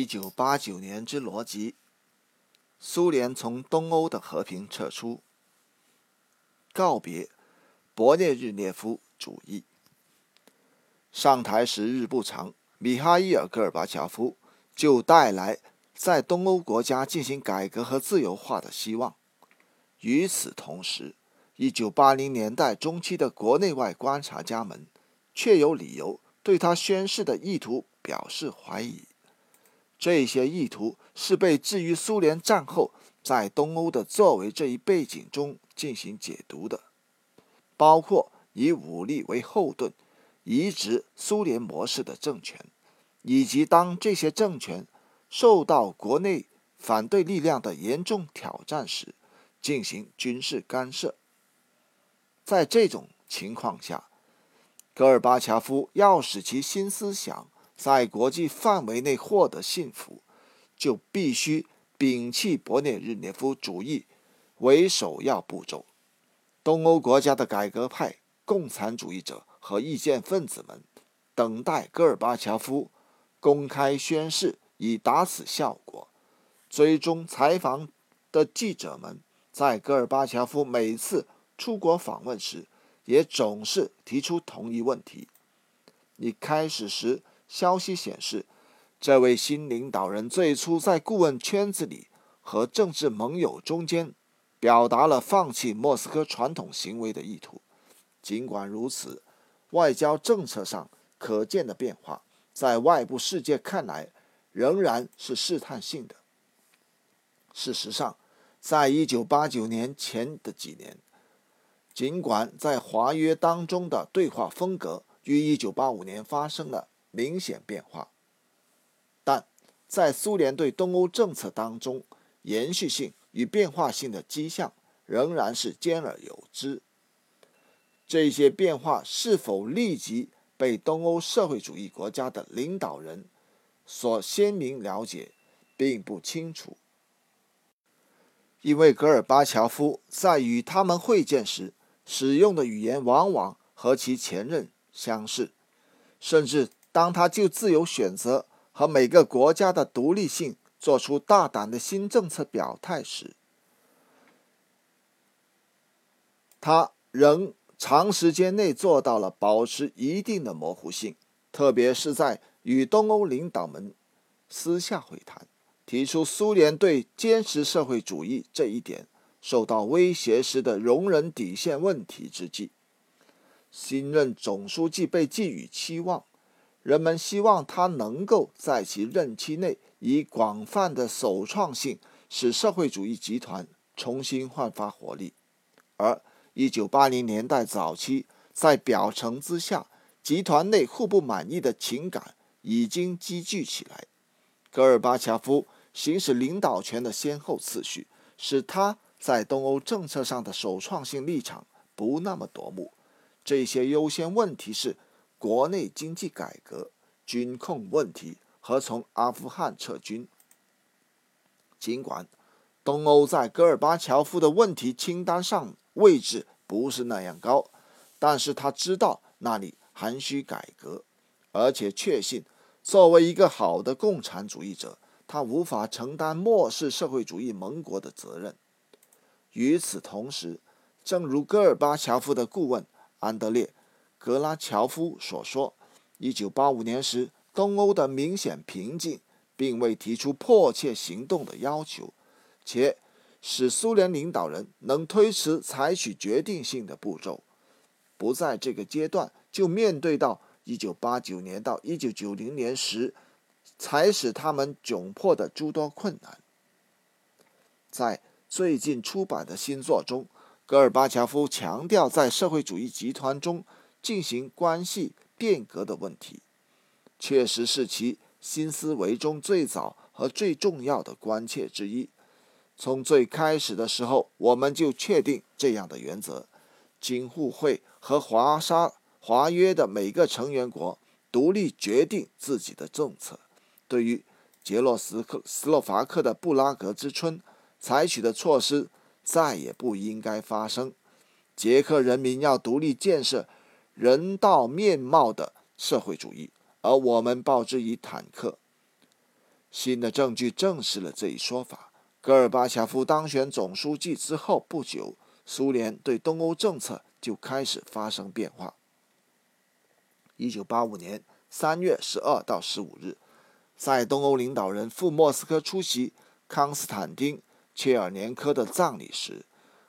一九八九年之逻辑：苏联从东欧的和平撤出，告别勃列日涅夫主义。上台时日不长，米哈伊尔·戈尔巴乔夫就带来在东欧国家进行改革和自由化的希望。与此同时，一九八零年代中期的国内外观察家们却有理由对他宣誓的意图表示怀疑。这些意图是被置于苏联战后在东欧的作为这一背景中进行解读的，包括以武力为后盾、移植苏联模式的政权，以及当这些政权受到国内反对力量的严重挑战时，进行军事干涉。在这种情况下，戈尔巴乔夫要使其新思想。在国际范围内获得幸福，就必须摒弃勃列日涅夫主义为首要步骤。东欧国家的改革派、共产主义者和意见分子们等待戈尔巴乔夫公开宣誓，以达此效果。追踪采访的记者们在戈尔巴乔夫每次出国访问时，也总是提出同一问题：你开始时。消息显示，这位新领导人最初在顾问圈子里和政治盟友中间表达了放弃莫斯科传统行为的意图。尽管如此，外交政策上可见的变化，在外部世界看来仍然是试探性的。事实上，在一九八九年前的几年，尽管在华约当中的对话风格于一九八五年发生了。明显变化，但在苏联对东欧政策当中，延续性与变化性的迹象仍然是兼而有之。这些变化是否立即被东欧社会主义国家的领导人所鲜明了解，并不清楚，因为戈尔巴乔夫在与他们会见时使用的语言往往和其前任相似，甚至。当他就自由选择和每个国家的独立性做出大胆的新政策表态时，他仍长时间内做到了保持一定的模糊性，特别是在与东欧领导们私下会谈，提出苏联对坚持社会主义这一点受到威胁时的容忍底线问题之际，新任总书记被寄予期望。人们希望他能够在其任期内以广泛的首创性使社会主义集团重新焕发活力，而1980年代早期，在表层之下，集团内互不满意的情感已经积聚起来。戈尔巴乔夫行使领导权的先后次序，使他在东欧政策上的首创性立场不那么夺目。这些优先问题是。国内经济改革、军控问题和从阿富汗撤军。尽管东欧在戈尔巴乔夫的问题清单上位置不是那样高，但是他知道那里还需改革，而且确信作为一个好的共产主义者，他无法承担漠视社会主义盟国的责任。与此同时，正如戈尔巴乔夫的顾问安德烈。格拉乔夫所说：“1985 年时，东欧的明显平静，并未提出迫切行动的要求，且使苏联领导人能推迟采取决定性的步骤，不在这个阶段就面对到1989年到1990年时才使他们窘迫的诸多困难。”在最近出版的新作中，戈尔巴乔夫强调，在社会主义集团中。进行关系变革的问题，确实是其新思维中最早和最重要的关切之一。从最开始的时候，我们就确定这样的原则：京沪会和华沙华约的每个成员国独立决定自己的政策。对于捷洛斯克斯洛伐克的布拉格之春，采取的措施再也不应该发生。捷克人民要独立建设。人道面貌的社会主义，而我们报之以坦克。新的证据证实了这一说法。戈尔巴乔夫当选总书记之后不久，苏联对东欧政策就开始发生变化。一九八五年三月十二到十五日，在东欧领导人赴莫斯科出席康斯坦丁·切尔年科的葬礼时，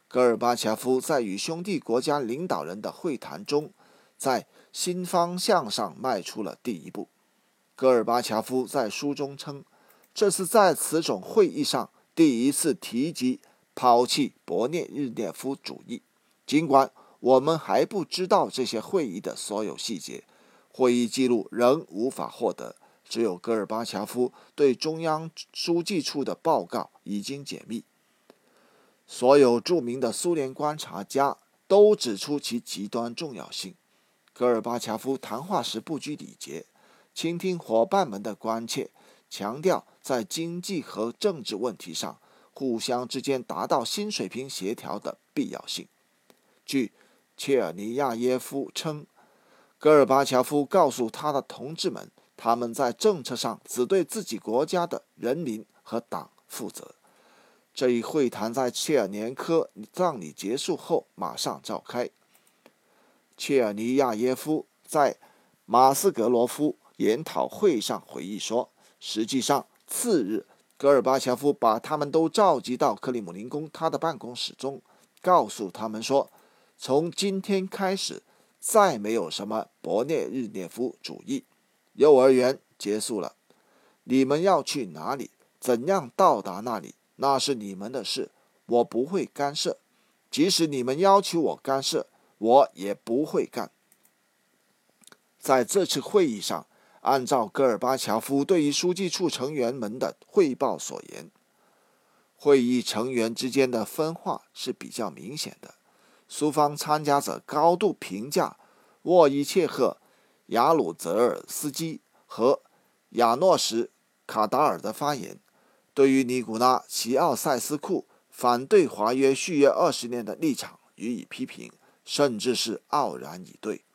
戈尔巴乔夫在与兄弟国家领导人的会谈中，在新方向上迈出了第一步。戈尔巴乔夫在书中称，这是在此种会议上第一次提及抛弃勃列日涅夫主义。尽管我们还不知道这些会议的所有细节，会议记录仍无法获得。只有戈尔巴乔夫对中央书记处的报告已经解密。所有著名的苏联观察家都指出其极端重要性。戈尔巴乔夫谈话时不拘礼节。倾听伙伴们的关切，强调在经济和政治问题上互相之间达到新水平协调的必要性。据切尔尼亚耶夫称，戈尔巴乔夫告诉他的同志们，他们在政策上只对自己国家的人民和党负责。这一会谈在切尔年科葬礼结束后马上召开。切尔尼亚耶夫在马斯格罗夫。研讨会上回忆说：“实际上，次日，戈尔巴乔夫把他们都召集到克里姆林宫他的办公室中，告诉他们说：‘从今天开始，再没有什么勃列日涅夫主义。幼儿园结束了，你们要去哪里，怎样到达那里，那是你们的事，我不会干涉。即使你们要求我干涉，我也不会干。’在这次会议上。”按照戈尔巴乔夫对于书记处成员们的汇报所言，会议成员之间的分化是比较明显的。苏方参加者高度评价沃伊切赫·亚鲁泽尔斯基和亚诺什·卡达尔的发言，对于尼古拉·齐奥塞斯库反对华约续约二十年的立场予以批评，甚至是傲然以对。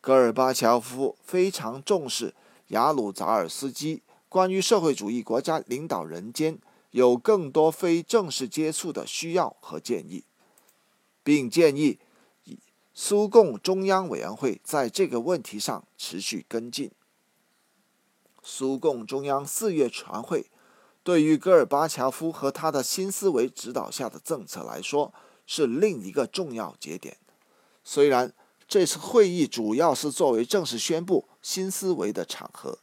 戈尔巴乔夫非常重视雅鲁扎尔斯基关于社会主义国家领导人间有更多非正式接触的需要和建议，并建议苏共中央委员会在这个问题上持续跟进。苏共中央四月全会对于戈尔巴乔夫和他的新思维指导下的政策来说是另一个重要节点，虽然。这次会议主要是作为正式宣布新思维的场合，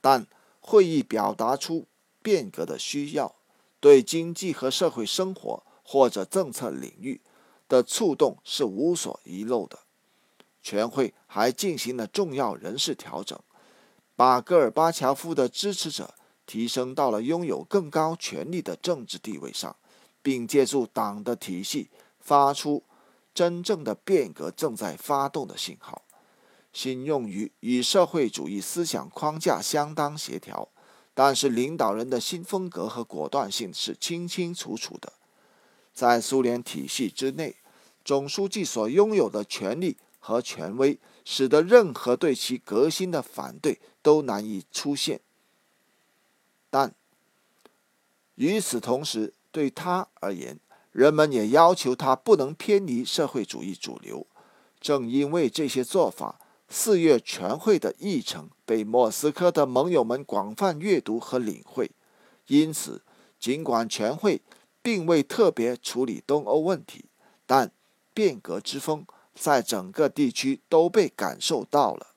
但会议表达出变革的需要，对经济和社会生活或者政策领域的触动是无所遗漏的。全会还进行了重要人事调整，把戈尔巴乔夫的支持者提升到了拥有更高权力的政治地位上，并借助党的体系发出。真正的变革正在发动的信号，新用语与社会主义思想框架相当协调，但是领导人的新风格和果断性是清清楚楚的。在苏联体系之内，总书记所拥有的权力和权威，使得任何对其革新的反对都难以出现。但与此同时，对他而言，人们也要求他不能偏离社会主义主流。正因为这些做法，四月全会的议程被莫斯科的盟友们广泛阅读和领会。因此，尽管全会并未特别处理东欧问题，但变革之风在整个地区都被感受到了。